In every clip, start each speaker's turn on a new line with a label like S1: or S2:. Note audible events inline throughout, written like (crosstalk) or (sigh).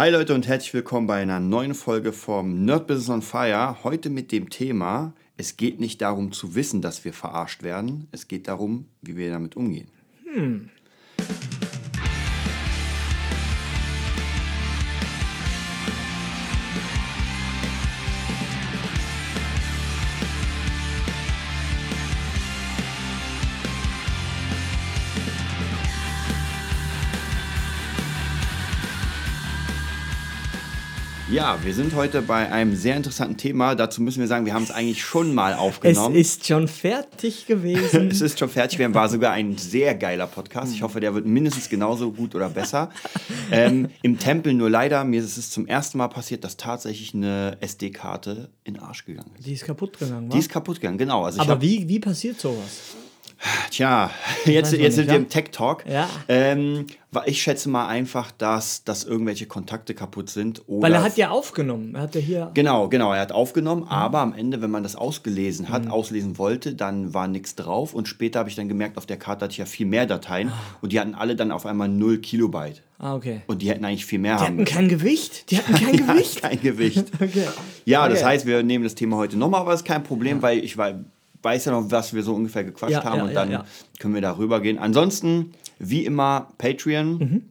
S1: Hi Leute und herzlich willkommen bei einer neuen Folge vom Nerd Business on Fire. Heute mit dem Thema, es geht nicht darum zu wissen, dass wir verarscht werden, es geht darum, wie wir damit umgehen. Hm. Ja, wir sind heute bei einem sehr interessanten Thema. Dazu müssen wir sagen, wir haben es eigentlich schon mal aufgenommen.
S2: Es ist schon fertig gewesen. (laughs)
S1: es ist schon fertig. Wir war sogar ein sehr geiler Podcast. Ich hoffe, der wird mindestens genauso gut oder besser. ähm, Im Tempel nur leider, mir ist es zum ersten Mal passiert, dass tatsächlich eine SD-Karte in den Arsch gegangen ist.
S2: Die ist kaputt gegangen,
S1: wa? Die ist kaputt gegangen, genau.
S2: Also Aber wie, wie passiert sowas?
S1: Tja, jetzt, jetzt sind wir im Tech Talk.
S2: Ja.
S1: Ähm, ich schätze mal einfach, dass, dass irgendwelche Kontakte kaputt sind.
S2: Weil er hat ja aufgenommen. Er hat ja hier.
S1: Genau, genau. Er hat aufgenommen, mhm. aber am Ende, wenn man das ausgelesen hat, mhm. auslesen wollte, dann war nichts drauf. Und später habe ich dann gemerkt, auf der Karte hatte ich ja viel mehr Dateien. Ah. Und die hatten alle dann auf einmal 0 Kilobyte.
S2: Ah, okay.
S1: Und die hätten eigentlich viel mehr
S2: die
S1: haben.
S2: Die hatten kein Gewicht. Die hatten (laughs) kein Gewicht.
S1: kein Gewicht. (laughs) okay. Ja, das heißt, wir nehmen das Thema heute nochmal, aber es ist kein Problem, ja. weil ich war weiß ja noch, was wir so ungefähr gequatscht ja, haben ja, und dann ja, können wir darüber gehen. Ansonsten, wie immer, Patreon. Mhm.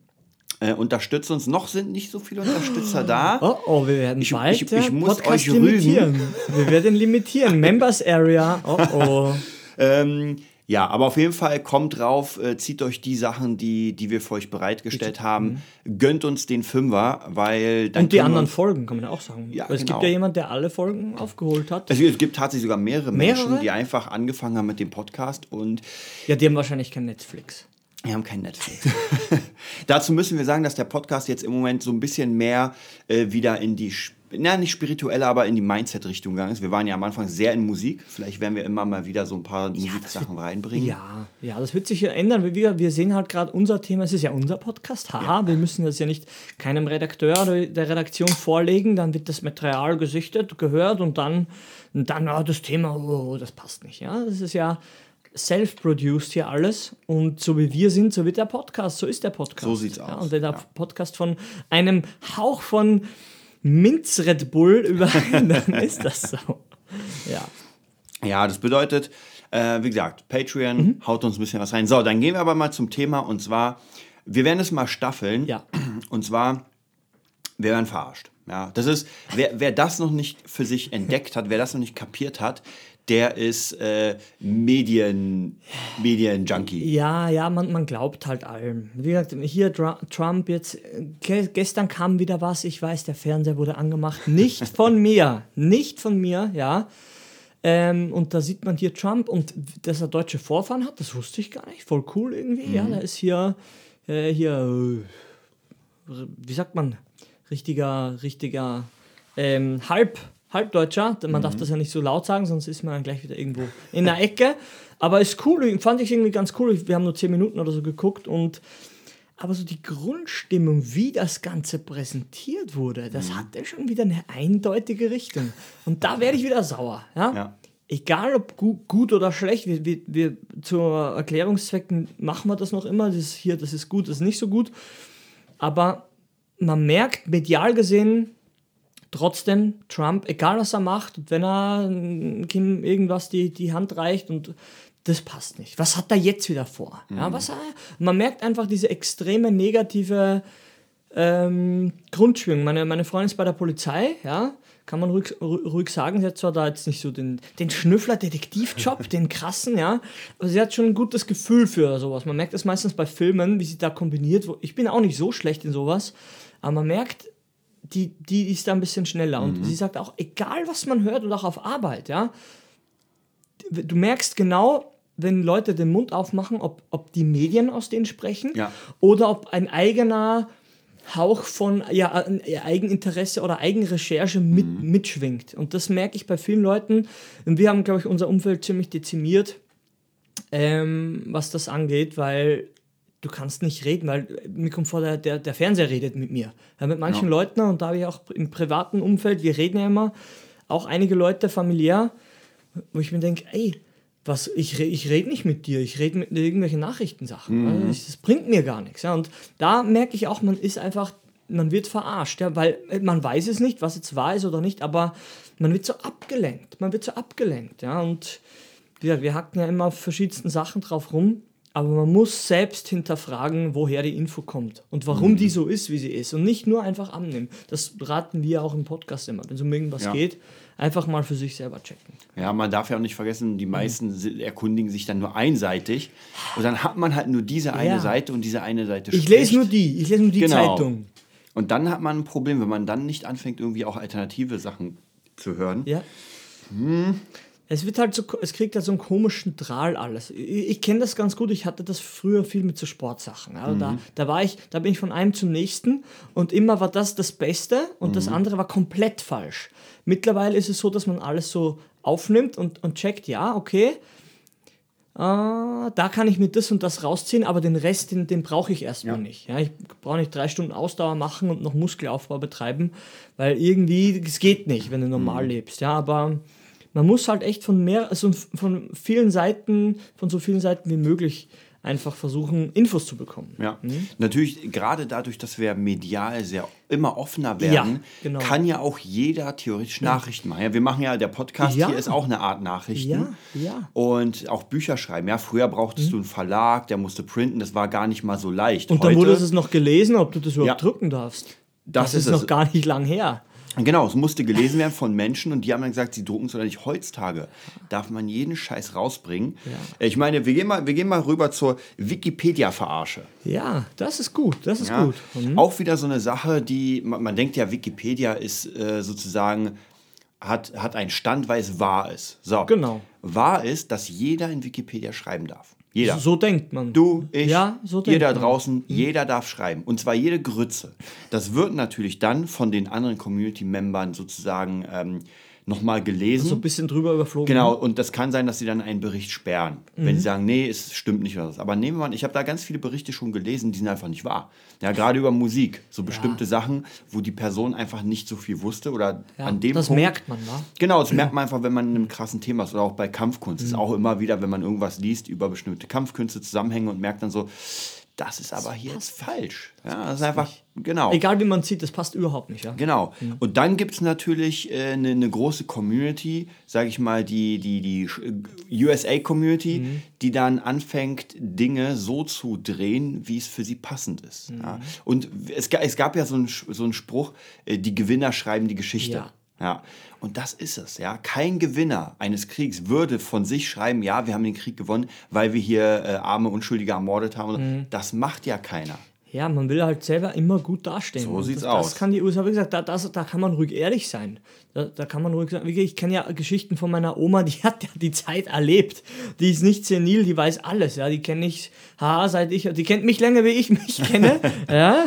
S1: Äh, unterstützt uns. Noch sind nicht so viele Unterstützer da.
S2: Oh, oh wir werden
S1: ich,
S2: bald
S1: ich, ich muss Podcast euch limitieren. Rügen.
S2: Wir werden limitieren. (laughs) Members Area. Oh, oh. (laughs)
S1: ähm, ja, aber auf jeden Fall kommt drauf, äh, zieht euch die Sachen, die, die wir für euch bereitgestellt Bitte. haben, mhm. gönnt uns den Fünfer, weil
S2: dann. Und die anderen Folgen, kann man ja auch sagen. Ja, es genau. gibt ja jemanden, der alle Folgen aufgeholt hat.
S1: Also, es gibt tatsächlich sogar mehrere, mehrere, Menschen, die einfach angefangen haben mit dem Podcast und.
S2: Ja, die haben wahrscheinlich kein Netflix.
S1: Wir haben kein Netflix. (laughs) Dazu müssen wir sagen, dass der Podcast jetzt im Moment so ein bisschen mehr äh, wieder in die na, nicht spirituelle, aber in die Mindset-Richtung gegangen ist. Wir waren ja am Anfang sehr in Musik. Vielleicht werden wir immer mal wieder so ein paar ja, Musiksachen reinbringen.
S2: Ja, ja, das wird sich ja ändern. Wir, wir sehen halt gerade unser Thema, es ist ja unser Podcast. Haha, ja. wir müssen das ja nicht keinem Redakteur oder der Redaktion vorlegen. Dann wird das Material gesichtet, gehört und dann, und dann oh, das Thema, oh, das passt nicht. Ja, das ist ja self-produced hier alles und so wie wir sind, so wird der Podcast, so ist der Podcast.
S1: So sieht's aus.
S2: Ja, und wenn der Podcast von einem Hauch von Minz Red Bull überall, (laughs) dann ist das so. Ja.
S1: Ja, das bedeutet, äh, wie gesagt, Patreon mhm. haut uns ein bisschen was rein. So, dann gehen wir aber mal zum Thema und zwar, wir werden es mal staffeln.
S2: Ja. (clears throat)
S1: Und zwar, wir werden verarscht. Ja, das ist, wer, wer das noch nicht für sich entdeckt hat, wer das noch nicht kapiert hat, der ist äh, Medien, Medien-Junkie.
S2: Ja, ja, man, man glaubt halt allem. Wie gesagt, hier Trump jetzt, gestern kam wieder was, ich weiß, der Fernseher wurde angemacht. Nicht von (laughs) mir, nicht von mir, ja. Ähm, und da sieht man hier Trump und dass er deutsche Vorfahren hat, das wusste ich gar nicht. Voll cool irgendwie. Mhm. Ja, da ist hier, äh, hier, äh, wie sagt man, richtiger, richtiger ähm, Halb. Halbdeutscher. Man mhm. darf das ja nicht so laut sagen, sonst ist man dann gleich wieder irgendwo in der Ecke. Aber ist cool, fand ich irgendwie ganz cool. Wir haben nur zehn Minuten oder so geguckt und aber so die Grundstimmung, wie das Ganze präsentiert wurde, das mhm. hatte schon wieder eine eindeutige Richtung. Und da werde ich wieder sauer. Ja? ja. Egal ob gut, gut oder schlecht, wir, wir, wir zur Erklärungszwecken machen wir das noch immer. Das ist hier, das ist gut, das ist nicht so gut. Aber man merkt medial gesehen, trotzdem Trump, egal was er macht, wenn er Kim irgendwas die, die Hand reicht und das passt nicht. Was hat er jetzt wieder vor? Mhm. Ja, was, man merkt einfach diese extreme negative ähm, Grundschwingung. Meine, meine Freundin ist bei der Polizei, ja, kann man ruhig, ruhig sagen. Sie hat zwar da jetzt nicht so den, den Schnüffler-Detektivjob, (laughs) den krassen, ja, aber sie hat schon ein gutes Gefühl für sowas. Man merkt das meistens bei Filmen, wie sie da kombiniert. Ich bin auch nicht so schlecht in sowas, aber man merkt, die, die ist da ein bisschen schneller. Und mhm. sie sagt auch, egal was man hört und auch auf Arbeit, ja, du merkst genau, wenn Leute den Mund aufmachen, ob, ob die Medien aus denen sprechen
S1: ja.
S2: oder ob ein eigener Hauch von ja, Eigeninteresse oder Eigenrecherche mit, mhm. mitschwingt. Und das merke ich bei vielen Leuten. Und wir haben, glaube ich, unser Umfeld ziemlich dezimiert, ähm, was das angeht, weil du kannst nicht reden, weil mir kommt vor, der, der, der Fernseher redet mit mir. Ja, mit manchen ja. Leuten, und da habe ich auch im privaten Umfeld, wir reden ja immer, auch einige Leute familiär, wo ich mir denke, ey, was, ich, ich rede nicht mit dir, ich rede mit irgendwelchen Nachrichtensachen. Mhm. Also das bringt mir gar nichts. Ja. Und da merke ich auch, man ist einfach man wird verarscht, ja, weil äh, man weiß es nicht, was jetzt wahr ist oder nicht, aber man wird so abgelenkt, man wird so abgelenkt, ja, und wir, wir hacken ja immer auf verschiedensten Sachen drauf rum, aber man muss selbst hinterfragen, woher die Info kommt und warum mhm. die so ist, wie sie ist und nicht nur einfach annehmen. Das raten wir auch im Podcast immer, wenn es um irgendwas ja. geht, einfach mal für sich selber checken.
S1: Ja, man darf ja auch nicht vergessen, die meisten mhm. erkundigen sich dann nur einseitig und dann hat man halt nur diese eine ja. Seite und diese eine Seite
S2: Ich lese nur die, ich lese nur die genau. Zeitung.
S1: Und dann hat man ein Problem, wenn man dann nicht anfängt, irgendwie auch alternative Sachen zu hören.
S2: Ja. Hm. Es wird halt so, es kriegt halt so einen komischen Drahl alles. Ich, ich kenne das ganz gut, ich hatte das früher viel mit so Sportsachen. Also mhm. da, da war ich, da bin ich von einem zum nächsten und immer war das das Beste und mhm. das andere war komplett falsch. Mittlerweile ist es so, dass man alles so aufnimmt und, und checkt, ja, okay, Uh, da kann ich mir das und das rausziehen, aber den Rest, den, den brauche ich erstmal ja. nicht. Ja, ich brauche nicht drei Stunden Ausdauer machen und noch Muskelaufbau betreiben, weil irgendwie, es geht nicht, wenn du normal mhm. lebst. Ja, aber man muss halt echt von mehr, also von vielen Seiten, von so vielen Seiten wie möglich einfach versuchen, Infos zu bekommen.
S1: Ja, mhm. natürlich, gerade dadurch, dass wir medial sehr immer offener werden, ja, genau. kann ja auch jeder theoretisch ja. Nachrichten machen. Ja, wir machen ja, der Podcast hier ist auch eine Art Nachrichten. Ja, ja. Und auch Bücher schreiben. Ja, früher brauchtest mhm. du einen Verlag, der musste printen, das war gar nicht mal so leicht.
S2: Und dann wurde es noch gelesen, ob du das überhaupt drücken darfst. Das, das ist, ist noch gar nicht lang her.
S1: Genau, es musste gelesen werden von Menschen und die haben dann gesagt, sie drucken es oder nicht. Heutzutage darf man jeden Scheiß rausbringen. Ja. Ich meine, wir gehen, mal, wir gehen mal rüber zur Wikipedia-Verarsche.
S2: Ja, das ist gut, das ist ja, gut.
S1: Mhm. Auch wieder so eine Sache, die, man, man denkt ja, Wikipedia ist äh, sozusagen, hat, hat einen Stand, weil es wahr ist. So. Genau. Wahr ist, dass jeder in Wikipedia schreiben darf. Jeder.
S2: So, so, denkt man.
S1: Du, ich, ja, so jeder draußen, mhm. jeder darf schreiben. Und zwar jede Grütze. Das wird natürlich dann von den anderen Community-Membern sozusagen ähm, nochmal gelesen.
S2: So ein bisschen drüber überflogen.
S1: Genau, und das kann sein, dass sie dann einen Bericht sperren. Mhm. Wenn sie sagen, nee, es stimmt nicht was. Aber nehmen wir mal, ich habe da ganz viele Berichte schon gelesen, die sind einfach nicht wahr. Ja, gerade über Musik. So bestimmte ja. Sachen, wo die Person einfach nicht so viel wusste oder ja, an dem
S2: das Punkt. Merkt man, wa?
S1: Genau, das (clears throat) merkt man einfach, wenn man in einem krassen Thema ist. Oder auch bei Kampfkunst. Mhm. ist auch immer wieder, wenn man irgendwas liest über bestimmte Kampfkünste, Zusammenhänge und merkt dann so, das ist aber hier jetzt falsch. Ja, das ist einfach, genau.
S2: Egal wie man sieht, das passt überhaupt nicht. Ja?
S1: Genau. Mhm. Und dann gibt es natürlich äh, eine, eine, große Community, sage ich mal, die, die, die äh, USA-Community, mhm. die dann anfängt, Dinge so zu drehen, wie es für sie passend ist. Mhm. Ja? Und es, es gab ja so einen, so einen Spruch, äh, die Gewinner schreiben die Geschichte. Ja. Ja, und das ist es, ja. Kein Gewinner eines Kriegs würde von sich schreiben, ja, wir haben den Krieg gewonnen, weil wir hier äh, arme Unschuldige ermordet haben. Mhm. Das macht ja keiner.
S2: Ja, man will halt selber immer gut dastehen.
S1: So sieht's
S2: das,
S1: aus.
S2: Das kann die USA, wie gesagt, da, das, da kann man ruhig ehrlich sein. Da, da kann man ruhig sagen, ich kenne ja Geschichten von meiner Oma, die (laughs) hat ja die Zeit erlebt. Die ist nicht senil, die weiß alles, ja. Die kenne ich, ha, seit ich, die kennt mich länger, wie ich (laughs) mich kenne, (laughs) ja.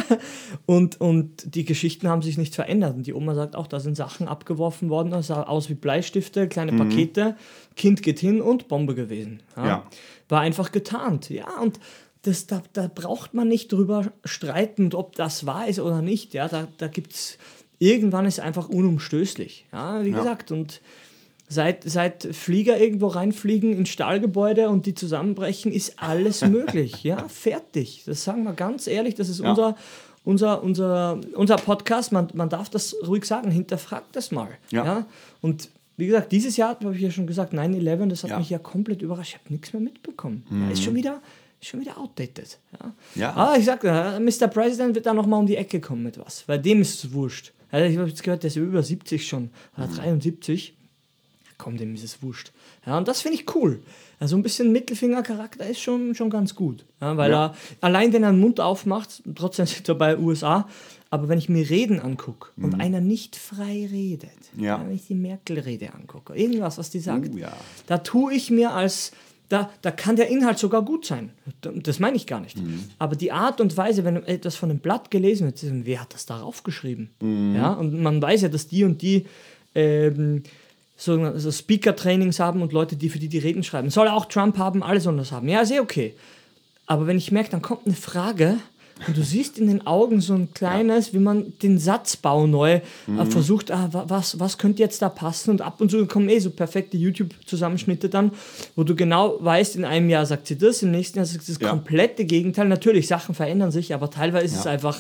S2: Und, und die Geschichten haben sich nicht verändert. Und die Oma sagt auch, da sind Sachen abgeworfen worden, das sah aus wie Bleistifte, kleine mhm. Pakete, Kind geht hin und Bombe gewesen. Ja. ja. War einfach getarnt, ja. Und das, da, da braucht man nicht drüber streiten, ob das wahr ist oder nicht. Ja, da, da gibt es, irgendwann ist einfach unumstößlich. Ja, wie ja. gesagt, und seit, seit Flieger irgendwo reinfliegen in Stahlgebäude und die zusammenbrechen, ist alles (laughs) möglich. ja, fertig. Das sagen wir ganz ehrlich, das ist ja. unser, unser, unser, unser Podcast. Man, man darf das ruhig sagen, hinterfragt das mal. Ja. ja? Und wie gesagt, dieses Jahr, habe ich ja schon gesagt, 9-11, das hat mich ja komplett überrascht. Ich habe nichts mehr mitbekommen. Mhm. Da ist schon wieder schon wieder outdated. Ja. ja. Aber ich sag, Mr. President wird da nochmal um die Ecke kommen mit was. Weil dem ist es wurscht. Also ich habe jetzt gehört, der ist über 70 schon, oder mhm. 73. Komm, dem ist es wurscht. Ja, und das finde ich cool. Also ein bisschen Mittelfinger-Charakter ist schon, schon ganz gut. Ja, weil ja. er, allein wenn er den Mund aufmacht, trotzdem (laughs) sind er bei USA, aber wenn ich mir Reden angucke mhm. und einer nicht frei redet, ja. wenn ich die Merkel-Rede angucke, irgendwas, was die sagt, uh, da tue ich mir als da, da kann der Inhalt sogar gut sein. Das meine ich gar nicht. Mhm. Aber die Art und Weise, wenn etwas von einem Blatt gelesen wird, wer hat das darauf geschrieben? Mhm. Ja, und man weiß ja, dass die und die ähm, so also Speaker-Trainings haben und Leute, die für die die Reden schreiben. Soll auch Trump haben, alle sollen das haben. Ja, sehr okay. Aber wenn ich merke, dann kommt eine Frage und du siehst in den Augen so ein kleines, ja. wie man den Satzbau neu äh, mhm. versucht, ah, was, was könnte jetzt da passen? Und ab und zu kommen eh so perfekte YouTube-Zusammenschnitte dann, wo du genau weißt, in einem Jahr sagt sie das, im nächsten Jahr sagt sie das ja. komplette Gegenteil. Natürlich, Sachen verändern sich, aber teilweise ist ja. es einfach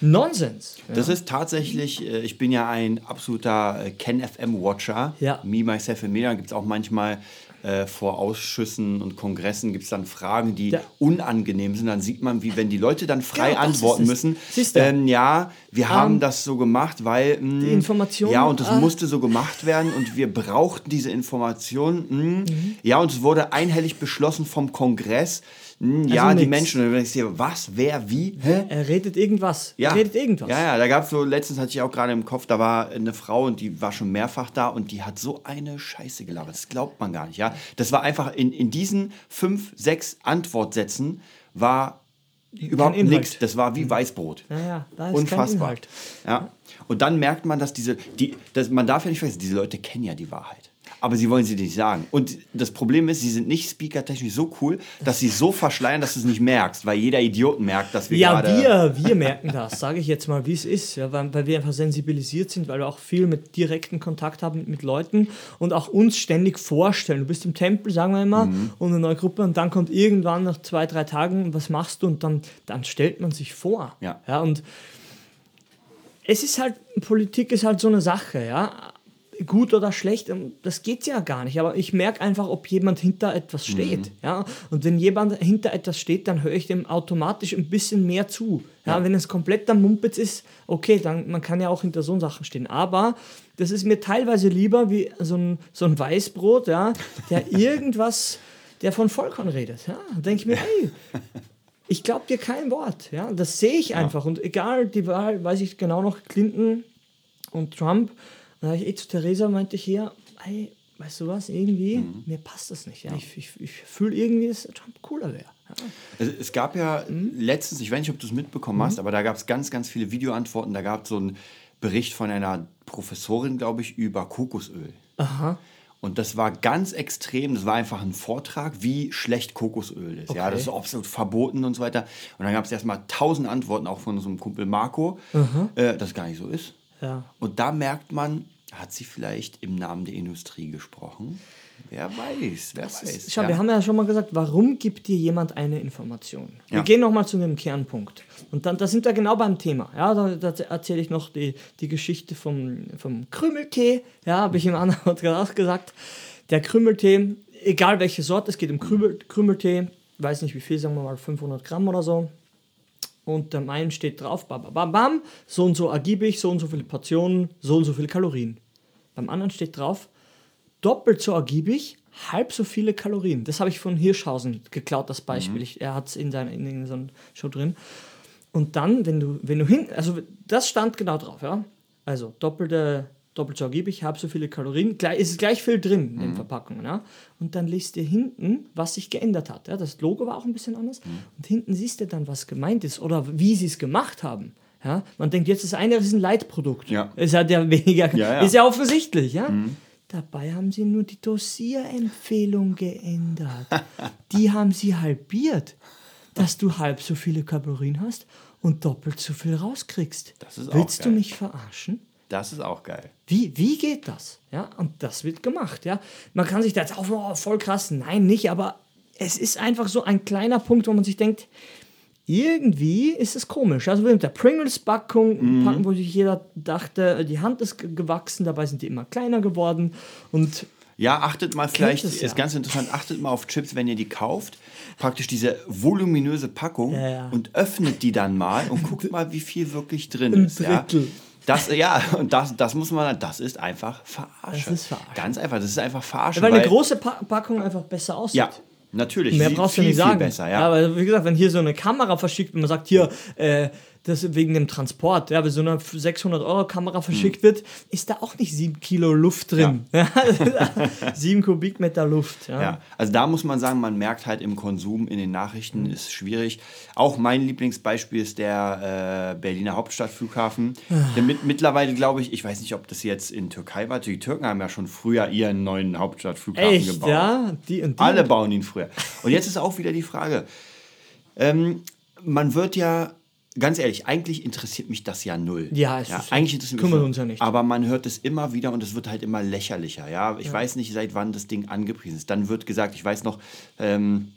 S2: Nonsens.
S1: Ja. Das ist tatsächlich, äh, ich bin ja ein absoluter äh, Ken FM Watcher.
S2: Ja.
S1: Me, Myself and Media gibt es auch manchmal äh, vor Ausschüssen und Kongressen gibt es dann Fragen, die ja. unangenehm sind. Dann sieht man, wie wenn die Leute dann frei ja, antworten müssen. Ähm, ja, wir um, haben ähm, das so gemacht, weil mh,
S2: die Information.
S1: Ja, und das ah. musste so gemacht werden und wir brauchten diese Information. Mh, mhm. Ja, und es wurde einhellig beschlossen vom Kongress hm, also ja, die Menschen. Und dann denkst du dir, was, wer, wie?
S2: Hä? Er redet irgendwas.
S1: Ja.
S2: Er redet irgendwas.
S1: Ja, ja, da gab es so, letztens hatte ich auch gerade im Kopf, da war eine Frau und die war schon mehrfach da und die hat so eine Scheiße gelabert. Das glaubt man gar nicht, ja. Das war einfach in, in diesen fünf, sechs Antwortsätzen war überhaupt nichts. Das war wie mhm. Weißbrot.
S2: Ja, ja, da ist
S1: Unfassbar. Ja. Und dann merkt man, dass diese, die, das, man darf ja nicht vergessen, diese Leute kennen ja die Wahrheit. Aber sie wollen sie nicht sagen. Und das Problem ist, sie sind nicht speakertechnisch so cool, dass sie so verschleiern, dass du es nicht merkst, weil jeder Idiot merkt, dass wir
S2: ja, gerade... Ja, wir, wir merken das, sage ich jetzt mal, wie es ist, ja, weil, weil, wir einfach sensibilisiert sind, weil wir auch viel mit direkten Kontakt haben mit, mit Leuten und auch uns ständig vorstellen. Du bist im Tempel, sagen wir immer, mhm. und eine neue Gruppe und dann kommt irgendwann nach zwei, drei Tagen, was machst du? Und dann, dann stellt man sich vor.
S1: Ja.
S2: ja und es ist halt, Politik ist halt so eine Sache, ja gut oder schlecht, ähm, das geht ja gar nicht. Aber ich merke einfach, ob jemand hinter etwas steht. Mhm. Ja? Und wenn jemand hinter etwas steht, dann höre ich dem automatisch ein bisschen mehr zu. Ja? ja. Wenn es komplett am Mumpitz ist, okay, dann man kann ja auch hinter so Sachen stehen. Aber das ist mir teilweise lieber wie so ein, so ein Weißbrot, ja, der (laughs) irgendwas, der von Vollkorn redet. Ja? Denke ich mir, hey, ich glaube dir kein Wort. Ja? Das sehe ich einfach. Und egal, die Wahl, weiß ich genau noch, Clinton und Trump, dann habe ich eh zu Theresa meinte ich hier, hey, weißt du was, irgendwie, mhm. mir passt das nicht. Ja? Ich, ich, ich fühle irgendwie, dass Trump cooler wäre. Ja.
S1: Es, es, gab ja mhm. letztens, ich weiß nicht, ob du es mitbekommen mhm. hast, aber da gab es ganz, ganz viele Videoantworten. Da gab es so einen Bericht von einer Professorin, glaube ich, über Kokosöl.
S2: Aha.
S1: Und das war ganz extrem. Das war einfach ein Vortrag, wie schlecht Kokosöl ist. Okay. Ja, das ist absolut verboten und so weiter. Und dann gab es erstmal tausend Antworten, auch von einem Kumpel Marco, äh, dass gar nicht so ist.
S2: Ja.
S1: Und da merkt man, hat sie vielleicht im Namen der Industrie gesprochen? Wer weiß, wer das weiß.
S2: Ist, schau, ja. wir haben ja schon mal gesagt, warum gibt dir jemand eine Information? Wir gehen nochmal zu dem Kernpunkt. Und dann da sind wir genau beim Thema. Ja, da, da erzähle ich noch die, die Geschichte vom, vom Krümeltee. Ja, habe ich im anderen auch gesagt. Der Krümeltee, egal welche Sorte, es geht um Krümel, Krümeltee, weiß nicht wie viel, sagen wir mal 500 Gramm oder so und am einen steht drauf, bam, bam, bam, so und so ergiebig, so und so viele Portionen, so und so viele Kalorien. Beim anderen steht drauf, doppelt so ergiebig, halb so viele Kalorien. Das habe ich von Hirschhausen geklaut, das Beispiel. Mhm. Ich, er hat es in, seiner, in, in so einer Show drin. Und dann, wenn du, wenn du hin, also das stand genau drauf, ja. Also doppelte doppelt so ergiebig, habe so viele Kalorien, gleich, ist gleich viel drin in den mhm. Verpackungen. Ja? Und dann liest ihr hinten, was sich geändert hat. Ja? Das Logo war auch ein bisschen anders. Mhm. Und hinten siehst du dann, was gemeint ist oder wie sie es gemacht haben. Ja? Man denkt, jetzt ist eine, das ist ein Leitprodukt.
S1: Ja.
S2: Ist ja der weniger, ja, ja. ist ja offensichtlich. Ja? Mhm. Dabei haben sie nur die Dosierempfehlung geändert. die haben sie halbiert, dass du halb so viele Kalorien hast und doppelt so viel rauskriegst. Willst du mich verarschen?
S1: Das ist auch geil.
S2: Wie, wie geht das? Ja, und das wird gemacht. Ja, man kann sich da jetzt auch oh, voll krass, nein, nicht, aber es ist einfach so ein kleiner Punkt, wo man sich denkt, irgendwie ist es komisch. Also mit der Pringles-Packung, mhm. wo sich jeder dachte, die Hand ist gewachsen, dabei sind die immer kleiner geworden und
S1: ja, achtet mal vielleicht, es, ja. ist ganz interessant, achtet mal auf Chips, wenn ihr die kauft. Praktisch diese voluminöse Packung
S2: ja, ja.
S1: und öffnet die dann mal und guckt mal, wie viel wirklich drin
S2: Ein
S1: ist.
S2: Drittel.
S1: Ja. Das, ja, und das, das muss man, das ist einfach verarscht.
S2: Das ist verarscht.
S1: Ganz einfach, das ist einfach verarscht.
S2: weil, weil eine große pa Packung einfach besser aussieht.
S1: Ja, natürlich.
S2: Mehr brauchst du nicht sagen.
S1: Besser, ja.
S2: ja. aber wie gesagt, wenn hier so eine Kamera verschickt, wenn man sagt, hier, äh, das wegen dem Transport, ja, wenn so eine 600-Euro-Kamera verschickt hm. wird, ist da auch nicht 7 Kilo Luft drin. Ja. 7 (laughs) Kubikmeter Luft. Ja.
S1: ja. also da muss man sagen, man merkt halt im Konsum in den Nachrichten mhm. ist schwierig. Auch mein Lieblingsbeispiel ist der äh, Berliner Hauptstadtflughafen. der mit, mittlerweile glaube ich, ich weiß nicht, ob das jetzt in Türkei war. Die Türken haben ja schon früher ihren neuen Hauptstadtflughafen
S2: Echt,
S1: gebaut.
S2: Ja, die und die.
S1: Alle bauen ihn früher. Und jetzt ist auch wieder die Frage. Ähm, man wird ja ganz ehrlich, eigentlich interessiert mich das ja null.
S2: Ja,
S1: ja eigentlich interessiert
S2: kümmern uns ja nicht.
S1: Aber man hört es immer wieder und es wird halt immer lächerlicher. Ja, ich ja. weiß nicht, seit wann das Ding angepriesen ist. Dann wird gesagt, ich weiß noch, ähm,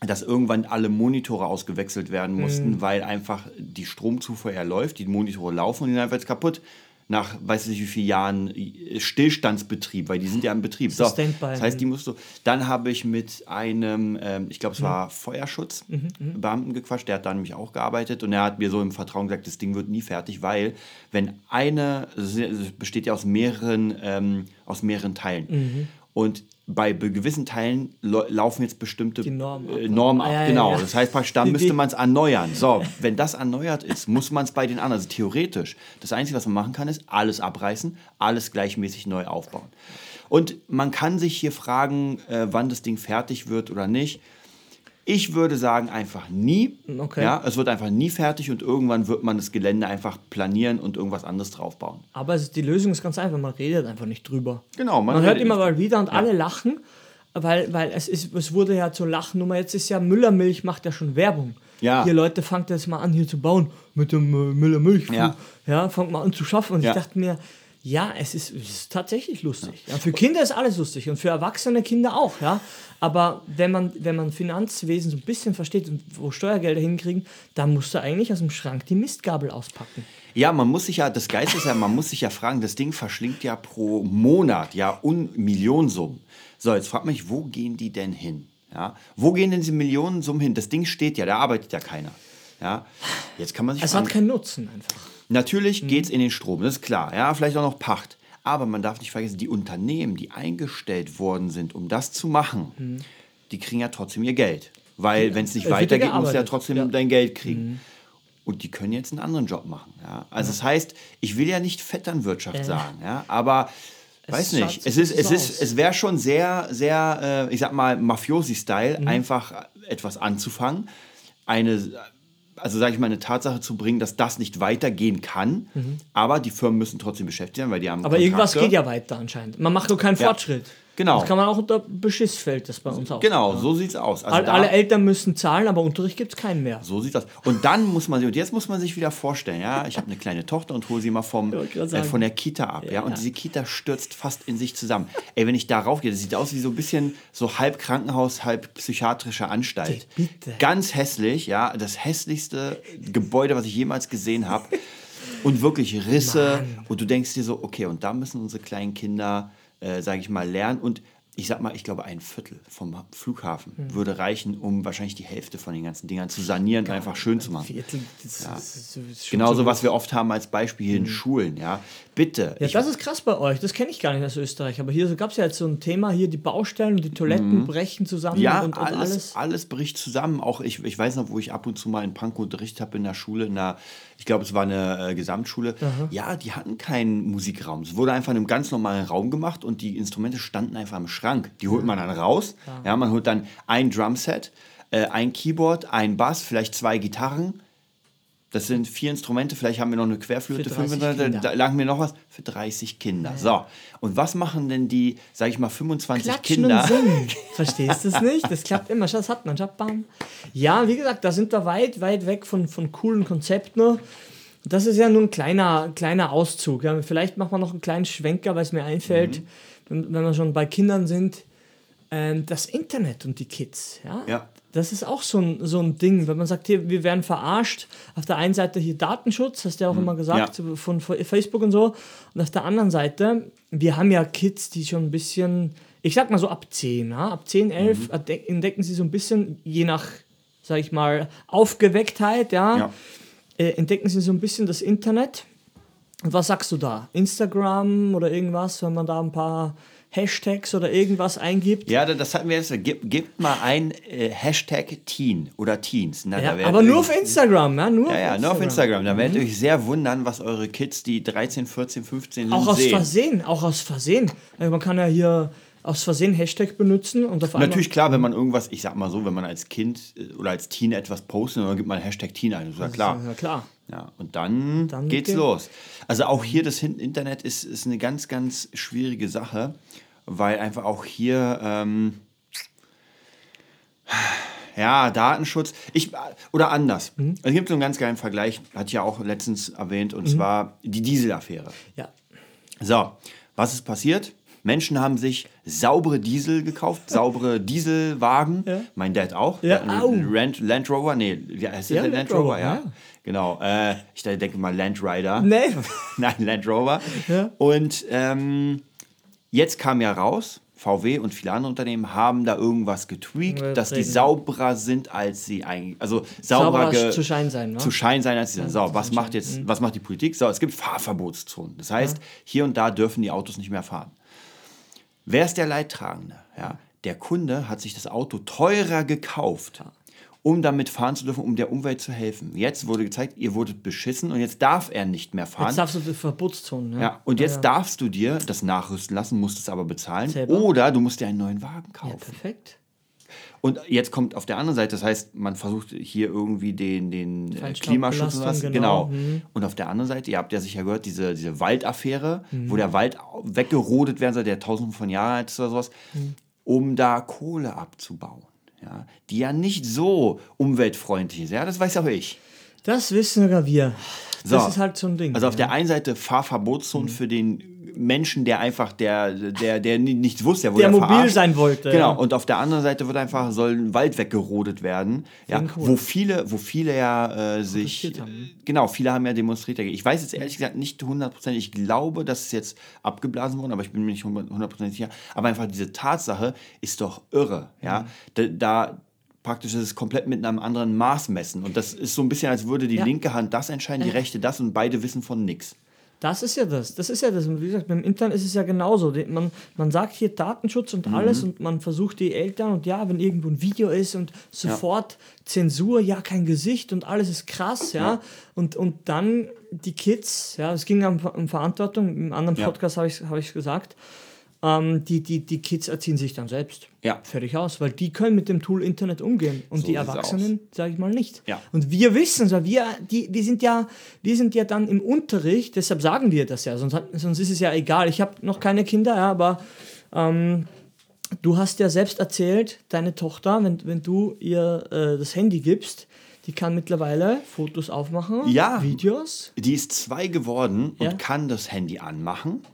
S1: dass irgendwann alle Monitore ausgewechselt werden mussten, mhm. weil einfach die Stromzufuhr läuft, die Monitore laufen und die sind einfach jetzt kaputt nach weiß nicht wie vielen Jahren Stillstandsbetrieb, weil die sind ja im Betrieb. So, das heißt, die musst du. Dann habe ich mit einem, ähm, ich glaube, es war mhm. Feuerschutzbeamten mhm, gequatscht, der hat da nämlich auch gearbeitet und er hat mir so im Vertrauen gesagt, das Ding wird nie fertig, weil wenn eine, es besteht ja aus mehreren, ähm, aus mehreren Teilen. Mhm. Und bei gewissen Teilen laufen jetzt bestimmte Normen ab. Äh, Normen ab. Ja, genau. Ja, ja. Das heißt praktisch, da müsste man es erneuern. So, wenn das erneuert ist, muss man es bei den anderen, also theoretisch, das Einzige, was man machen kann, ist alles abreißen, alles gleichmäßig neu aufbauen. Und man kann sich hier fragen, äh, wann das Ding fertig wird oder nicht. Ich würde sagen, einfach nie. Okay. Ja, es wird einfach nie fertig und irgendwann wird man das Gelände einfach planieren und irgendwas anderes draufbauen.
S2: Aber ist, die Lösung ist ganz einfach, man redet einfach nicht drüber. Genau, man, man hört immer mal wieder und ja. alle lachen, weil, weil es, ist, es wurde ja zur Lachnummer. Jetzt ist ja Müllermilch, macht ja schon Werbung. Ja. Hier, Leute, fangt jetzt mal an, hier zu bauen mit dem äh, Müllermilch. Ja. ja, fangt mal an zu schaffen. Und ja. ich dachte mir, ja, es ist, es ist tatsächlich lustig. Ja, für Kinder ist alles lustig und für erwachsene Kinder auch, ja. Aber wenn man, wenn man Finanzwesen so ein bisschen versteht und wo Steuergelder hinkriegen, dann musst du eigentlich aus dem Schrank die Mistgabel auspacken.
S1: Ja, man muss sich ja, das Geist ist ja, man muss sich ja fragen, das Ding verschlingt ja pro Monat ja un Millionensummen. So, jetzt fragt mich, wo gehen die denn hin? Ja, wo gehen denn diese Millionensummen hin? Das Ding steht ja, da arbeitet ja keiner. Ja, jetzt kann man sich
S2: Es fragen, hat keinen Nutzen einfach.
S1: Natürlich mhm. geht es in den Strom, das ist klar. Ja, vielleicht auch noch Pacht. Aber man darf nicht vergessen, die Unternehmen, die eingestellt worden sind, um das zu machen, mhm. die kriegen ja trotzdem ihr Geld. Weil, ja. wenn es nicht weitergeht, musst du ja trotzdem ja. dein Geld kriegen. Mhm. Und die können jetzt einen anderen Job machen. Ja? Also, das heißt, ich will ja nicht Vetternwirtschaft ja. sagen, ja? aber es weiß nicht. Es, ist, es, ist, es wäre schon sehr, sehr, äh, ich sag mal, Mafiosi-Style, mhm. einfach etwas anzufangen. Eine also sage ich mal, eine Tatsache zu bringen, dass das nicht weitergehen kann. Mhm. Aber die Firmen müssen trotzdem beschäftigt werden, weil die haben.
S2: Aber Kontrakte. irgendwas geht ja weiter anscheinend. Man macht nur keinen ja. Genau. Das kann man auch unter Beschiss fällt das bei uns
S1: auch. Genau, ja. so sieht es aus.
S2: Also alle Eltern müssen zahlen, aber Unterricht gibt es keinen mehr.
S1: So sieht das. Und dann muss man und jetzt muss man sich wieder vorstellen, ja, ich habe eine kleine Tochter und hole sie mal vom, äh, von der Kita ab, ja, ja, und diese Kita stürzt fast in sich zusammen. Ey, wenn ich da raufgehe, das sieht aus wie so ein bisschen so halb Krankenhaus, halb psychiatrische Anstalt. Bitte. Ganz hässlich, ja, das hässlichste Gebäude, was ich jemals gesehen habe. und wirklich Risse. Mann. Und du denkst dir so, okay, und da müssen unsere kleinen Kinder äh, sage ich mal, lernen. Und ich sag mal, ich glaube, ein Viertel vom Flughafen mhm. würde reichen, um wahrscheinlich die Hälfte von den ganzen Dingern zu sanieren und einfach schön zu machen. Viertel, das, ja. ist, ist Genauso, was wir oft haben als Beispiel hier mhm. in Schulen, ja. Bitte.
S2: Ja, das ist krass bei euch. Das kenne ich gar nicht aus Österreich. Aber hier gab es ja jetzt so ein Thema, hier die Baustellen und die Toiletten mhm. brechen zusammen
S1: ja, und, und alles, alles. alles bricht zusammen. Auch ich, ich weiß noch, wo ich ab und zu mal in Pankow unterrichtet habe in der Schule, in der, ich glaube, es war eine äh, Gesamtschule. Aha. Ja, die hatten keinen Musikraum. Es wurde einfach in einem ganz normalen Raum gemacht und die Instrumente standen einfach im Schrank. Die holt man dann raus. Ja, man holt dann ein Drumset, äh, ein Keyboard, ein Bass, vielleicht zwei Gitarren das sind vier Instrumente, vielleicht haben wir noch eine Querflöte, fünf da lagen mir noch was für 30 Kinder. Ja. So, und was machen denn die, sag ich mal, 25 Klatschen Kinder? Und
S2: singen. (laughs) Verstehst du es nicht? Das klappt immer. Das hat man. Bam. Ja, wie gesagt, da sind wir weit, weit weg von, von coolen Konzepten. Das ist ja nur ein kleiner, kleiner Auszug. Ja, vielleicht machen wir noch einen kleinen Schwenker, weil es mir einfällt, mhm. wenn, wenn wir schon bei Kindern sind. Ähm, das Internet und die Kids. Ja? ja. Das ist auch so ein, so ein Ding, wenn man sagt, hier, wir werden verarscht. Auf der einen Seite hier Datenschutz, hast du ja auch mhm. immer gesagt, ja. von, Facebook und so. Und auf der anderen Seite, wir haben ja Kids, die schon ein bisschen, ich sag mal so ab 10, ja? ab 10, 11 mhm. entdecken sie so ein bisschen, je nach, sag ich mal, Aufgewecktheit, ja, ja. Äh, entdecken sie so ein bisschen das Internet. Und was sagst du da? Instagram oder irgendwas, wenn man da ein paar Hashtags oder irgendwas eingibt.
S1: Ja, das hatten wir jetzt. Gib, gib mal ein äh, Hashtag Teen oder Teens. Na,
S2: ja, aber nur auf Instagram, ja? Nur
S1: ja, ja, nur auf Instagram. Da werdet ihr mhm. euch sehr wundern, was eure Kids, die 13, 14, 15 sind.
S2: Auch aus sehen. Versehen, auch aus Versehen. Man kann ja hier aus Versehen Hashtag benutzen und auf.
S1: Natürlich klar, wenn man irgendwas, ich sag mal so, wenn man als Kind äh, oder als Teen etwas postet, dann gibt man Hashtag Teen ein, ist ja klar. Ja, klar. Ja, und dann, dann geht's geht. los. Also auch hier das Internet ist, ist eine ganz, ganz schwierige Sache, weil einfach auch hier, ähm, ja, Datenschutz, ich, oder anders. Mhm. Es gibt so einen ganz geilen Vergleich, hatte ich ja auch letztens erwähnt, und mhm. zwar die Dieselaffäre. Ja. So, was ist passiert? Menschen haben sich saubere Diesel gekauft, saubere (laughs) Dieselwagen. Ja. Mein Dad auch.
S2: Ja,
S1: Land, Land Rover, nee, wie heißt ja, Land, Land Rover, Rover ja. ja. Genau. Äh, ich denke mal Land Rider.
S2: Nee. (laughs)
S1: Nein, Land Rover. Ja. Und ähm, jetzt kam ja raus, VW und viele andere Unternehmen haben da irgendwas getweakt, ja, dass die sauberer sind, als sie eigentlich, also sauberer, sauberer
S2: zu Schein sein, ne?
S1: zu Schein sein, als sie sind. So, was macht jetzt, mhm. was macht die Politik? So, es gibt Fahrverbotszonen. Das heißt, ja. hier und da dürfen die Autos nicht mehr fahren. Wer ist der Leidtragende? Ja, der Kunde hat sich das Auto teurer gekauft. Um damit fahren zu dürfen, um der Umwelt zu helfen. Jetzt wurde gezeigt, ihr wurdet beschissen und jetzt darf er nicht mehr fahren.
S2: Jetzt darfst du die Verbotszone.
S1: Ja. ja, und jetzt ja, ja. darfst du dir das nachrüsten lassen, musst es aber bezahlen. Selber? Oder du musst dir einen neuen Wagen kaufen. Ja,
S2: perfekt.
S1: Und jetzt kommt auf der anderen Seite, das heißt, man versucht hier irgendwie den, den äh, Klimaschutz zu lassen. Genau. genau. Mhm. Und auf der anderen Seite, ihr habt ja sicher gehört, diese, diese Waldaffäre, mhm. wo der Wald weggerodet werden soll, der tausende von Jahren alt ist oder sowas, mhm. um da Kohle abzubauen ja, die ja nicht so umweltfreundlich ist. Ja, das weiß auch ich.
S2: Das wissen sogar wir. Das so. ist halt so ein Ding.
S1: Also auf ja. der einen Seite Fahrverbotszonen mhm. für den Menschen, der einfach, der, der, der nichts wusste,
S2: wo der mobil verarscht. sein wollte.
S1: Genau. Ja. Und auf der anderen Seite wird einfach soll ein Wald weggerodet werden, ja, wo viele, wo viele ja äh, sich, genau, viele haben ja demonstriert. Ich weiß jetzt ehrlich gesagt nicht hundertprozentig. Ich glaube, dass es jetzt abgeblasen wurde, aber ich bin mir nicht hundertprozentig sicher. Aber einfach diese Tatsache ist doch irre, ja. Mhm. Da, da praktisch ist es komplett mit einem anderen Maß messen. Und das ist so ein bisschen, als würde die ja. linke Hand das entscheiden, die rechte das und beide wissen von nichts.
S2: Das ist ja das. Das ist ja das. Und wie gesagt, beim Internet ist es ja genauso. Man, man sagt hier Datenschutz und alles mhm. und man versucht die Eltern und ja, wenn irgendwo ein Video ist und sofort ja. Zensur, ja, kein Gesicht und alles ist krass, ja. ja. Und, und dann die Kids, ja, es ging um, um Verantwortung, im anderen Podcast habe ich es hab gesagt, ähm, die, die, die Kids erziehen sich dann selbst.
S1: Ja.
S2: Fertig aus, weil die können mit dem Tool Internet umgehen und so die Erwachsenen, sage ich mal, nicht.
S1: Ja.
S2: Und wir wissen es, wir, die, wir, sind ja, wir sind ja dann im Unterricht, deshalb sagen wir das ja, sonst, sonst ist es ja egal. Ich habe noch keine Kinder, ja, aber ähm, du hast ja selbst erzählt, deine Tochter, wenn, wenn du ihr äh, das Handy gibst, die kann mittlerweile Fotos aufmachen,
S1: ja,
S2: Videos.
S1: Die ist zwei geworden und ja. kann das Handy anmachen.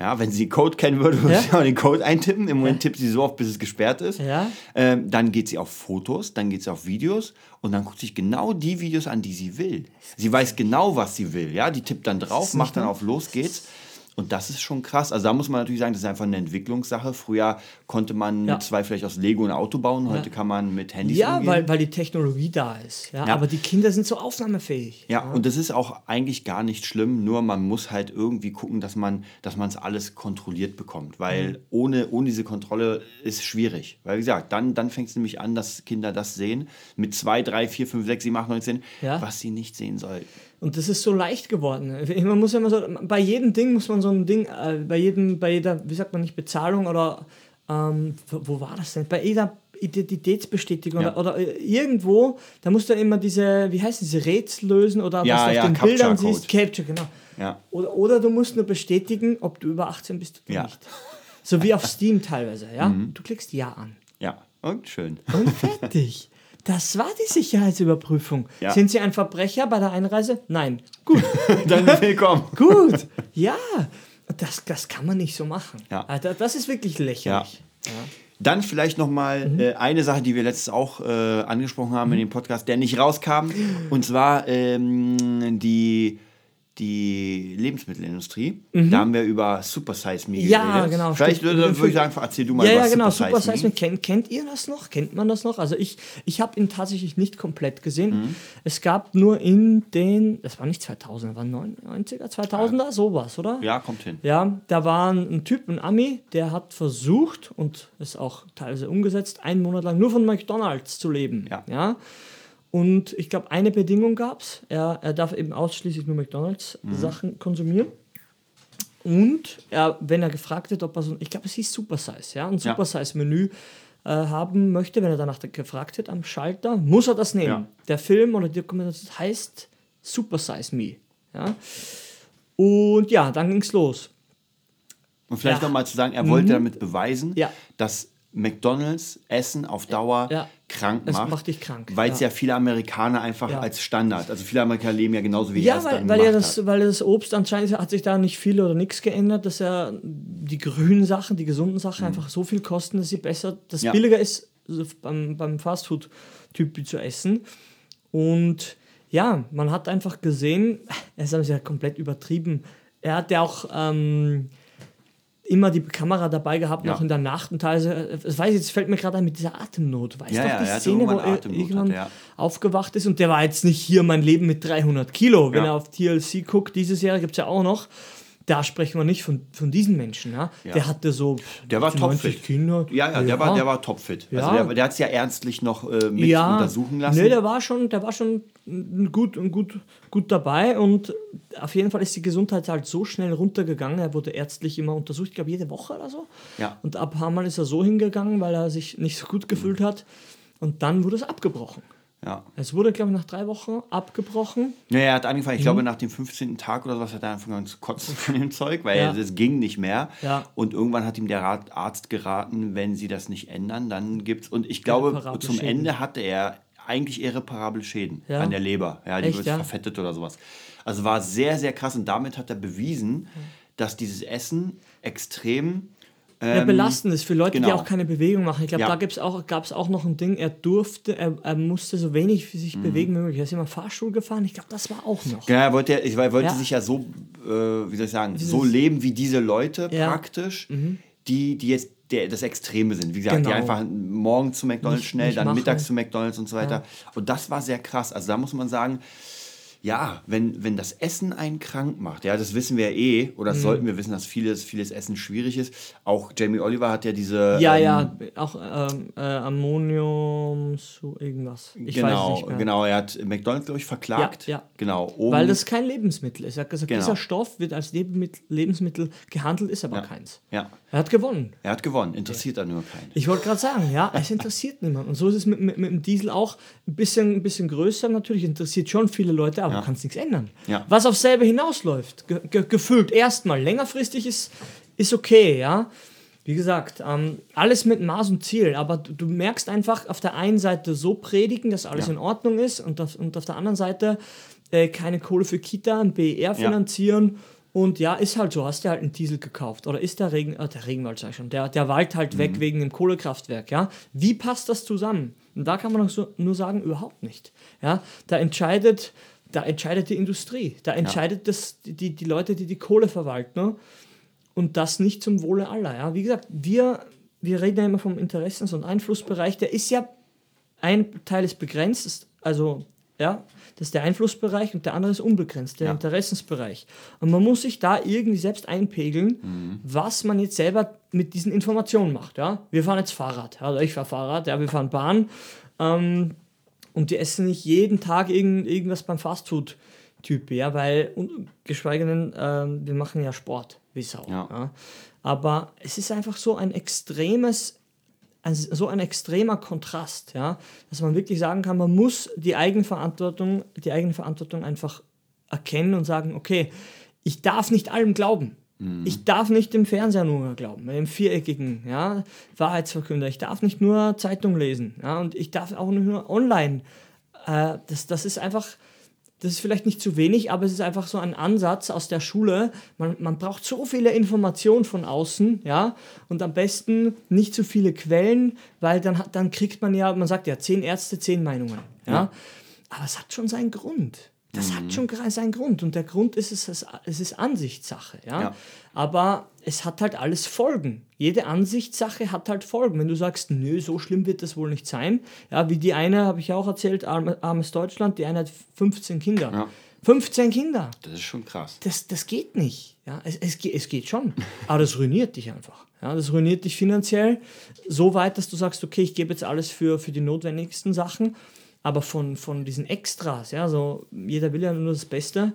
S1: Ja, wenn sie Code kennen würde, würde ja. sie auch den Code eintippen. Im Moment tippt sie so oft, bis es gesperrt ist.
S2: Ja.
S1: Ähm, dann geht sie auf Fotos, dann geht sie auf Videos und dann guckt sich genau die Videos an, die sie will. Sie weiß genau, was sie will. Ja, die tippt dann drauf, macht dann auf Los geht's. Und das ist schon krass. Also da muss man natürlich sagen, das ist einfach eine Entwicklungssache. Früher konnte man ja. mit zwei vielleicht aus Lego ein Auto bauen, heute ja. kann man mit Handys
S2: Ja, umgehen. weil, weil die Technologie da ist. Ja? ja? Aber die Kinder sind so aufnahmefähig.
S1: Ja, und das ist auch eigentlich gar nicht schlimm, nur man muss halt irgendwie gucken, dass man dass es alles kontrolliert bekommt. Weil mhm. ohne, ohne diese Kontrolle ist es schwierig. Weil wie gesagt, dann, dann fängt es nämlich an, dass Kinder das sehen. Mit zwei, drei, vier, fünf, sechs, sieben, acht, neun, zehn, was sie nicht sehen sollten.
S2: Und das ist so leicht geworden. Man muss ja immer so, bei jedem Ding muss man so ein Ding, äh, bei jedem, bei jeder, wie sagt man nicht, Bezahlung oder ähm, wo war das denn? Bei jeder Identitätsbestätigung ja. oder, oder, äh, irgendwo, da musst du immer diese, wie heißt diese Rätsel lösen oder
S1: ja,
S2: was du
S1: ja,
S2: auf den
S1: Capture
S2: Bildern siehst. Capture, genau. Oder, oder du musst nur bestätigen, ob du über 18 bist oder nicht. So wie auf Steam teilweise, ja? Mhm. Du klickst Ja an.
S1: Ja, und schön.
S2: Und fertig. (laughs) Das war die Sicherheitsüberprüfung. Ja. Sind Sie ein Verbrecher bei der Einreise? Nein. Gut. (laughs)
S1: Dann willkommen.
S2: Gut. Ja. Das, das kann man nicht so machen.
S1: Ja.
S2: Also das ist wirklich lächerlich. Ja.
S1: Dann vielleicht noch mal mhm. äh, eine Sache, die wir letztes auch äh, angesprochen haben mhm. in dem Podcast, der nicht rauskam. Und zwar ähm, die die Lebensmittelindustrie. Mhm. Da haben wir über Super Size Me
S2: ja, geredet. genau.
S1: Vielleicht würde, würde ich sagen, erzähl du mal
S2: ja, was ja, genau. Super, Size, Me. Kennt, kennt ihr das noch? Kennt man das noch? Also ich, ich habe ihn tatsächlich nicht komplett gesehen. Mhm. Es gab nur in den, das war nicht 2000, war 90er, 2000er, ja. sowas, oder?
S1: Ja, kommt hin.
S2: Ja, da war ein Typ, ein Ami, der hat versucht und ist auch teilweise umgesetzt, einen Monat lang nur von McDonalds zu leben.
S1: Ja.
S2: ja? Und ich glaube, eine Bedingung gab es. Er, er darf eben ausschließlich nur McDonalds-Sachen mhm. konsumieren. Und er, wenn er gefragt wird, ob er so, ich glaube, es hieß Super Size, ja, ein Super Size-Menü äh, haben möchte, wenn er danach gefragt wird am Schalter, muss er das nehmen. Ja. Der Film oder die Dokumentation heißt Super Size Me. Ja. Und ja, dann ging es los.
S1: Und vielleicht ja. nochmal zu sagen, er wollte mhm. damit beweisen, ja. dass McDonalds Essen auf Dauer ja, krank macht.
S2: Das macht dich krank.
S1: Weil es ja. ja. viele Amerikaner einfach ja. als Standard, also viele Amerikaner leben ja genauso wie
S2: ja, er es weil, weil, ja das, weil das Obst anscheinend hat sich da nicht viel oder nichts geändert, dass er die grünen Sachen, die gesunden Sachen mhm. einfach so viel kosten, dass sie besser, dass ja. billiger ist, also beim, beim Fastfood-Typ zu essen. Und ja, man hat einfach gesehen, es ist ja komplett übertrieben. Er hat ja auch ähm, immer die Kamera dabei gehabt, ja. noch in der Nacht und teilweise, weiß ich, jetzt fällt mir gerade ein mit dieser Atemnot. Weißt
S1: ja,
S2: du,
S1: ja,
S2: die Szene, wo er irgendwann hatte, ja. aufgewacht ist und der war jetzt nicht hier mein Leben mit 300 Kilo. Wenn er auf TLC guckt, dieses Jahr gibt es ja auch noch, da sprechen wir nicht von, von diesen Menschen. Ja? ja. Der hatte so
S1: der war topfit.
S2: Kinder.
S1: Ja, ja, ja, der war, der war topfit. Ja. Also der, der hat es ja ernstlich noch äh, mit ja. untersuchen lassen.
S2: Nee, der war schon, der war schon gut, gut, gut dabei und auf jeden Fall ist die Gesundheit halt so schnell runtergegangen. Er wurde ärztlich immer untersucht, ich glaube jede Woche oder so.
S1: Ja.
S2: Und ab ein paar Mal ist er so hingegangen, weil er sich nicht so gut gefühlt mhm. hat. Und dann wurde es abgebrochen.
S1: Ja.
S2: Es wurde, glaube ich, nach drei Wochen abgebrochen.
S1: Ja, er hat angefangen, ich mhm. glaube, nach dem 15. Tag oder was hat er angefangen zu kotzen von dem Zeug, weil ja. es ging nicht mehr.
S2: Ja.
S1: Und irgendwann hat ihm der Arzt geraten, wenn sie das nicht ändern, dann gibt es. Und ich glaube, zum Schäden. Ende hatte er eigentlich irreparable Schäden ja. an der Leber. Ja, die Echt, wird ja? verfettet oder sowas. Also war sehr, sehr krass. Und damit hat er bewiesen, dass dieses Essen extrem
S2: ja, ähm, belastend ist für Leute, genau. die auch keine Bewegung machen. Ich glaube, ja. da gab es auch noch ein Ding, er durfte, er, er musste so wenig für sich mhm. bewegen wie möglich. Er ist immer Fahrstuhl gefahren, ich glaube, das war auch noch.
S1: Ja, er wollte, ich, er wollte ja. sich ja so, äh, wie soll ich sagen, Dieses, so leben wie diese Leute praktisch, mhm. die, die jetzt der, das Extreme sind. Wie gesagt, genau. die einfach morgen zu McDonalds nicht, schnell, nicht dann machen. mittags zu McDonalds und so weiter. Und das war sehr krass. Also da muss man sagen, ja, wenn, wenn das Essen einen krank macht, ja, das wissen wir ja eh, oder mhm. sollten wir wissen, dass vieles, vieles Essen schwierig ist. Auch Jamie Oliver hat ja diese.
S2: Ja, ähm, ja, auch ähm, äh, Ammonium zu irgendwas.
S1: Ich genau, genau, er hat McDonalds, glaube ich, verklagt.
S2: Ja, ja.
S1: Genau.
S2: Um Weil das kein Lebensmittel ist. Er hat gesagt, genau. dieser Stoff wird als Lebensmittel gehandelt, ist aber
S1: ja.
S2: keins.
S1: Ja.
S2: Er hat gewonnen.
S1: Er hat gewonnen, interessiert ja. er nur keinen.
S2: Ich wollte gerade sagen, ja, es interessiert (laughs) niemand. Und so ist es mit, mit, mit, dem Diesel auch ein bisschen, ein bisschen größer natürlich, interessiert schon viele Leute, aber ja. du kannst nichts ändern.
S1: Ja.
S2: Was auf selber hinausläuft, ge ge gefühlt erstmal. Längerfristig ist, ist okay, ja. Wie gesagt, ähm, alles mit Maß und Ziel, aber du, du, merkst einfach auf der einen Seite so predigen, dass alles ja. in Ordnung ist und auf, und auf der anderen Seite äh, keine Kohle für Kita, ein BER finanzieren und ja, ist halt so, hast du halt einen Diesel gekauft oder ist der Regen, äh, der Regenwald sag ich schon, der, der Wald halt mhm. weg wegen dem Kohlekraftwerk, ja? Wie passt das zusammen? Und da kann man so, nur sagen, überhaupt nicht. Ja, da entscheidet, da entscheidet die Industrie, da entscheidet ja. das, die, die Leute, die die Kohle verwalten ne? und das nicht zum Wohle aller. Ja? Wie gesagt, wir, wir reden ja immer vom Interessens- und Einflussbereich, der ist ja, ein Teil ist begrenzt, also ja, das ist der Einflussbereich und der andere ist unbegrenzt, der ja. Interessensbereich. Und man muss sich da irgendwie selbst einpegeln, mhm. was man jetzt selber mit diesen Informationen macht. Ja? Wir fahren jetzt Fahrrad, also ich fahre Fahrrad, ja, wir fahren Bahn ähm, und die essen nicht jeden Tag irgend, irgendwas beim Fastfood. Typ, ja, weil, und, geschweige denn, ähm, wir machen ja Sport, wie Sau. Ja. ja. Aber es ist einfach so ein extremes also so ein extremer Kontrast, ja, dass man wirklich sagen kann, man muss die Eigenverantwortung, die Eigenverantwortung einfach erkennen und sagen, okay, ich darf nicht allem glauben. Mhm. Ich darf nicht dem Fernseher nur glauben, dem viereckigen ja, Wahrheitsverkünder. Ich darf nicht nur Zeitung lesen. Ja, und ich darf auch nicht nur online. Äh, das, das ist einfach, das ist vielleicht nicht zu wenig, aber es ist einfach so ein Ansatz aus der Schule. Man, man braucht so viele Informationen von außen, ja, und am besten nicht zu viele Quellen, weil dann, dann kriegt man ja, man sagt ja, zehn Ärzte, zehn Meinungen, ja. ja. Aber es hat schon seinen Grund. Das mhm. hat schon seinen Grund. Und der Grund ist, es, es ist Ansichtssache. Ja? ja? Aber es hat halt alles Folgen. Jede Ansichtssache hat halt Folgen. Wenn du sagst, nö, so schlimm wird das wohl nicht sein. Ja, wie die eine, habe ich auch erzählt, armes Deutschland, die eine hat 15 Kinder. Ja. 15 Kinder.
S1: Das ist schon krass.
S2: Das, das geht nicht. Ja, es, es, es geht schon. Aber das ruiniert dich einfach. Ja, das ruiniert dich finanziell so weit, dass du sagst, okay, ich gebe jetzt alles für, für die notwendigsten Sachen aber von, von diesen Extras, ja, so jeder will ja nur das Beste,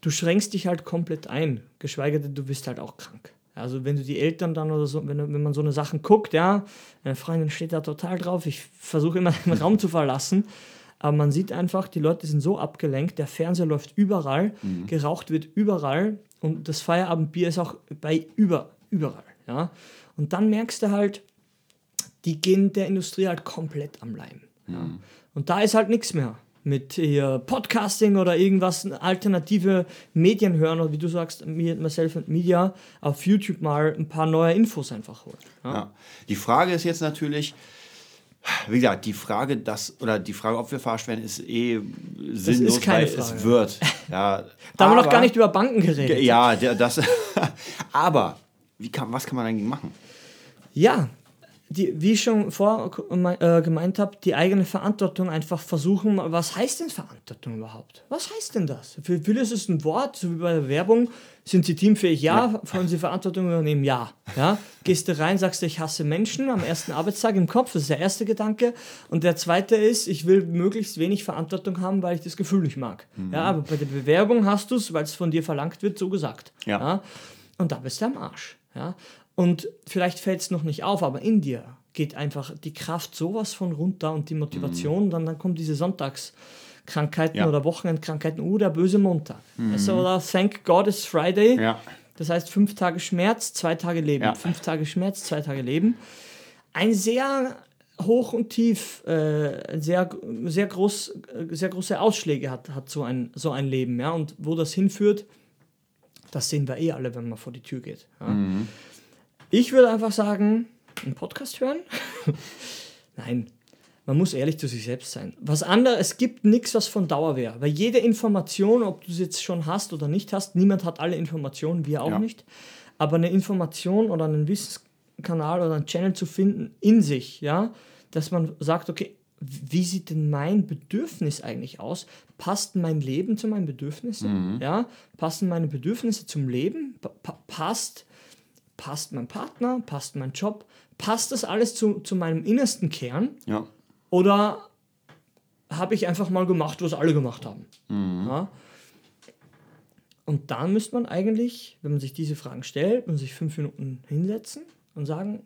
S2: du schränkst dich halt komplett ein, geschweige denn, du bist halt auch krank. Also wenn du die Eltern dann oder so, wenn, wenn man so eine Sachen guckt, ja, meine Freundin steht da total drauf, ich versuche immer (laughs) den Raum zu verlassen, aber man sieht einfach, die Leute sind so abgelenkt, der Fernseher läuft überall, mhm. geraucht wird überall und das Feierabendbier ist auch bei über, überall, ja. Und dann merkst du halt, die gehen der Industrie halt komplett am Leim. Ja. Und da ist halt nichts mehr. mit hier Podcasting oder irgendwas, alternative Medien hören oder wie du sagst, Myself and Media, auf YouTube mal ein paar neue Infos einfach holen. Ja.
S1: Ja. Die Frage ist jetzt natürlich, wie gesagt, die Frage, dass, oder die Frage, ob wir verarscht werden, ist eh sinnlos, ist weil Frage. es wird. (laughs) Ja,
S2: da haben wir noch gar nicht über Banken geredet.
S1: Ja, das. (laughs) aber wie kann, was kann man dagegen machen?
S2: Ja, die, wie ich schon vor äh, gemeint habe, die eigene Verantwortung einfach versuchen. Was heißt denn Verantwortung überhaupt? Was heißt denn das? Für viele ist es ein Wort, so wie bei der Werbung. Sind sie teamfähig? Ja. ja. Wollen sie Verantwortung übernehmen? Ja. ja. Gehst du rein, sagst du, ich hasse Menschen am ersten Arbeitstag im Kopf. Das ist der erste Gedanke. Und der zweite ist, ich will möglichst wenig Verantwortung haben, weil ich das Gefühl nicht mag. Mhm. Ja, aber bei der Bewerbung hast du es, weil es von dir verlangt wird, so gesagt. Ja. ja. Und da bist du am Arsch. Ja. Und vielleicht fällt es noch nicht auf, aber in dir geht einfach die Kraft sowas von runter und die Motivation. Mhm. Dann, dann kommen diese Sonntagskrankheiten ja. oder Wochenendkrankheiten. Uh, der böse Montag. Mhm. Also, oder Thank God it's Friday. Ja. Das heißt, fünf Tage Schmerz, zwei Tage Leben. Ja. Fünf Tage Schmerz, zwei Tage Leben. Ein sehr hoch und tief, äh, sehr, sehr, groß, sehr große Ausschläge hat, hat so, ein, so ein Leben. Ja? Und wo das hinführt, das sehen wir eh alle, wenn man vor die Tür geht. Ja? Mhm. Ich würde einfach sagen, einen Podcast hören? (laughs) Nein, man muss ehrlich zu sich selbst sein. Was anderes, es gibt nichts, was von Dauer wäre. Weil jede Information, ob du sie jetzt schon hast oder nicht hast, niemand hat alle Informationen, wir auch ja. nicht. Aber eine Information oder einen Wissenskanal oder einen Channel zu finden in sich, ja, dass man sagt, okay, wie sieht denn mein Bedürfnis eigentlich aus? Passt mein Leben zu meinen Bedürfnissen? Mhm. Ja? Passen meine Bedürfnisse zum Leben? Pa passt passt mein Partner, passt mein Job, passt das alles zu, zu meinem innersten Kern? Ja. Oder habe ich einfach mal gemacht, was alle gemacht haben? Mhm. Ja? Und dann müsste man eigentlich, wenn man sich diese Fragen stellt und sich fünf Minuten hinsetzen und sagen,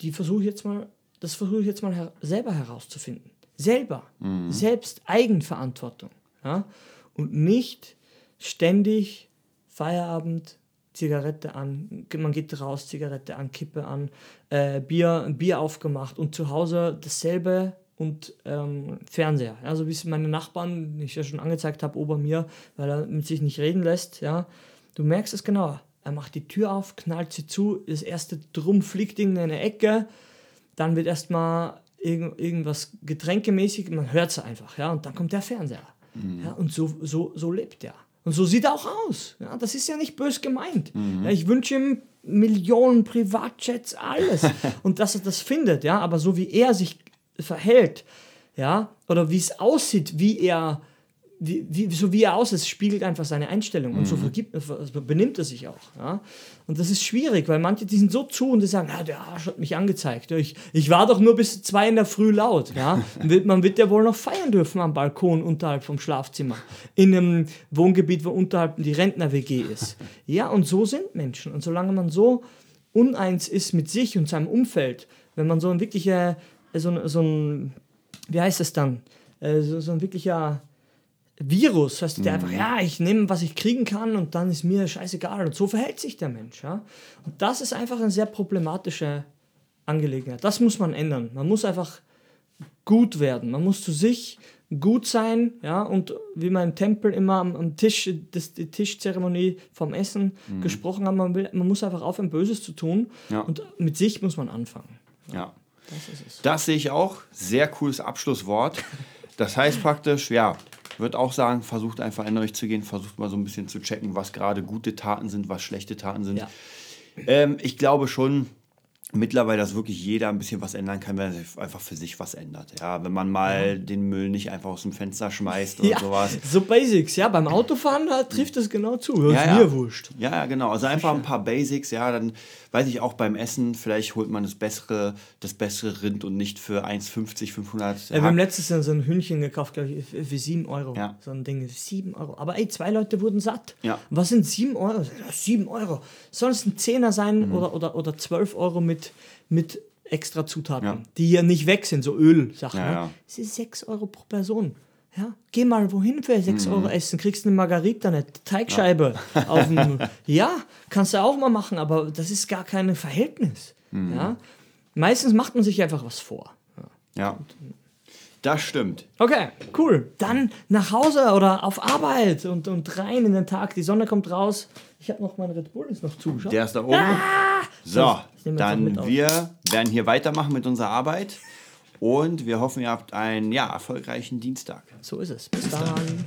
S2: die versuche ich jetzt mal, das versuche ich jetzt mal her selber herauszufinden. Selber. Mhm. Selbst Eigenverantwortung. Ja? Und nicht ständig Feierabend, Zigarette an, man geht raus, Zigarette an, Kippe an, äh, Bier, Bier aufgemacht und zu Hause dasselbe und ähm, Fernseher. Also wie es meine Nachbarn, die ich ja schon angezeigt habe, ober mir, weil er mit sich nicht reden lässt, ja. Du merkst es genau. Er macht die Tür auf, knallt sie zu, das erste Drum fliegt in eine Ecke, dann wird erstmal irgend, irgendwas getränkemäßig, man hört es einfach, ja, und dann kommt der Fernseher. Mhm. Ja, und so, so, so lebt er. Und so sieht er auch aus. Ja, das ist ja nicht bös gemeint. Mhm. Ja, ich wünsche ihm Millionen Privatjets, alles. (laughs) und dass er das findet, ja, aber so wie er sich verhält, ja, oder wie es aussieht, wie er wie, wie, so wie er aussieht, spiegelt einfach seine Einstellung. Und so mhm. vergibt, benimmt er sich auch. Ja? Und das ist schwierig, weil manche, die sind so zu und die sagen, ja, der Arsch hat mich angezeigt. Ich, ich war doch nur bis zwei in der Früh laut. Ja? (laughs) Man wird ja wohl noch feiern dürfen am Balkon unterhalb vom Schlafzimmer. In einem Wohngebiet, wo unterhalb die Rentner-WG ist. Ja, und so sind Menschen. Und solange man so uneins ist mit sich und seinem Umfeld, wenn man so ein wirklicher, so, so ein, wie heißt es dann? Äh, so, so ein wirklicher Virus, heißt der mhm. einfach, ja, ich nehme, was ich kriegen kann und dann ist mir scheißegal. Und so verhält sich der Mensch. Ja? Und das ist einfach eine sehr problematische Angelegenheit. Das muss man ändern. Man muss einfach gut werden. Man muss zu sich gut sein, ja, und wie man im Tempel immer am, am Tisch, das, die Tischzeremonie vom Essen mhm. gesprochen haben, man, will, man muss einfach aufhören, Böses zu tun ja. und mit sich muss man anfangen.
S1: Ja. ja. Das, das sehe ich auch. Sehr cooles Abschlusswort. Das heißt praktisch, ja, würde auch sagen, versucht einfach in euch zu gehen, versucht mal so ein bisschen zu checken, was gerade gute Taten sind, was schlechte Taten sind. Ja. Ähm, ich glaube schon, mittlerweile, dass wirklich jeder ein bisschen was ändern kann, wenn er einfach für sich was ändert. Ja, wenn man mal ja. den Müll nicht einfach aus dem Fenster schmeißt (laughs) oder
S2: ja,
S1: sowas.
S2: So Basics, ja, beim Autofahren da trifft es genau zu.
S1: Ja, ist mir wurscht. Ja, genau. Also einfach ein paar Basics, ja, dann weiß ich auch beim Essen, vielleicht holt man das bessere, das bessere Rind und nicht für 1,50, 500.
S2: Ja, wir haben letztes Jahr so ein Hühnchen gekauft, glaube ich, für 7 Euro. Ja. So ein Ding, 7 Euro. Aber ey, zwei Leute wurden satt. Ja. Was sind 7 Euro? 7 Euro. Soll es ein Zehner sein mhm. oder, oder, oder 12 Euro mit mit extra Zutaten, ja. die ja nicht weg sind, so Ölsachen. Ja, ja. Es ist 6 Euro pro Person. Ja, geh mal wohin für 6 mhm. Euro essen, kriegst eine Margarita, eine Teigscheibe. Ja. (laughs) Auf dem, (laughs) ja, kannst du auch mal machen, aber das ist gar kein Verhältnis. Mhm. Ja? Meistens macht man sich einfach was vor.
S1: Ja. Das stimmt.
S2: Okay, cool. Dann nach Hause oder auf Arbeit und, und rein in den Tag. Die Sonne kommt raus. Ich habe noch meinen Red Bull ist noch zugeschaut.
S1: Der ist da oben. Ah! So, dann wir werden hier weitermachen mit unserer Arbeit. Und wir hoffen, ihr habt einen ja, erfolgreichen Dienstag.
S2: So ist es. Bis, Bis dann. dann.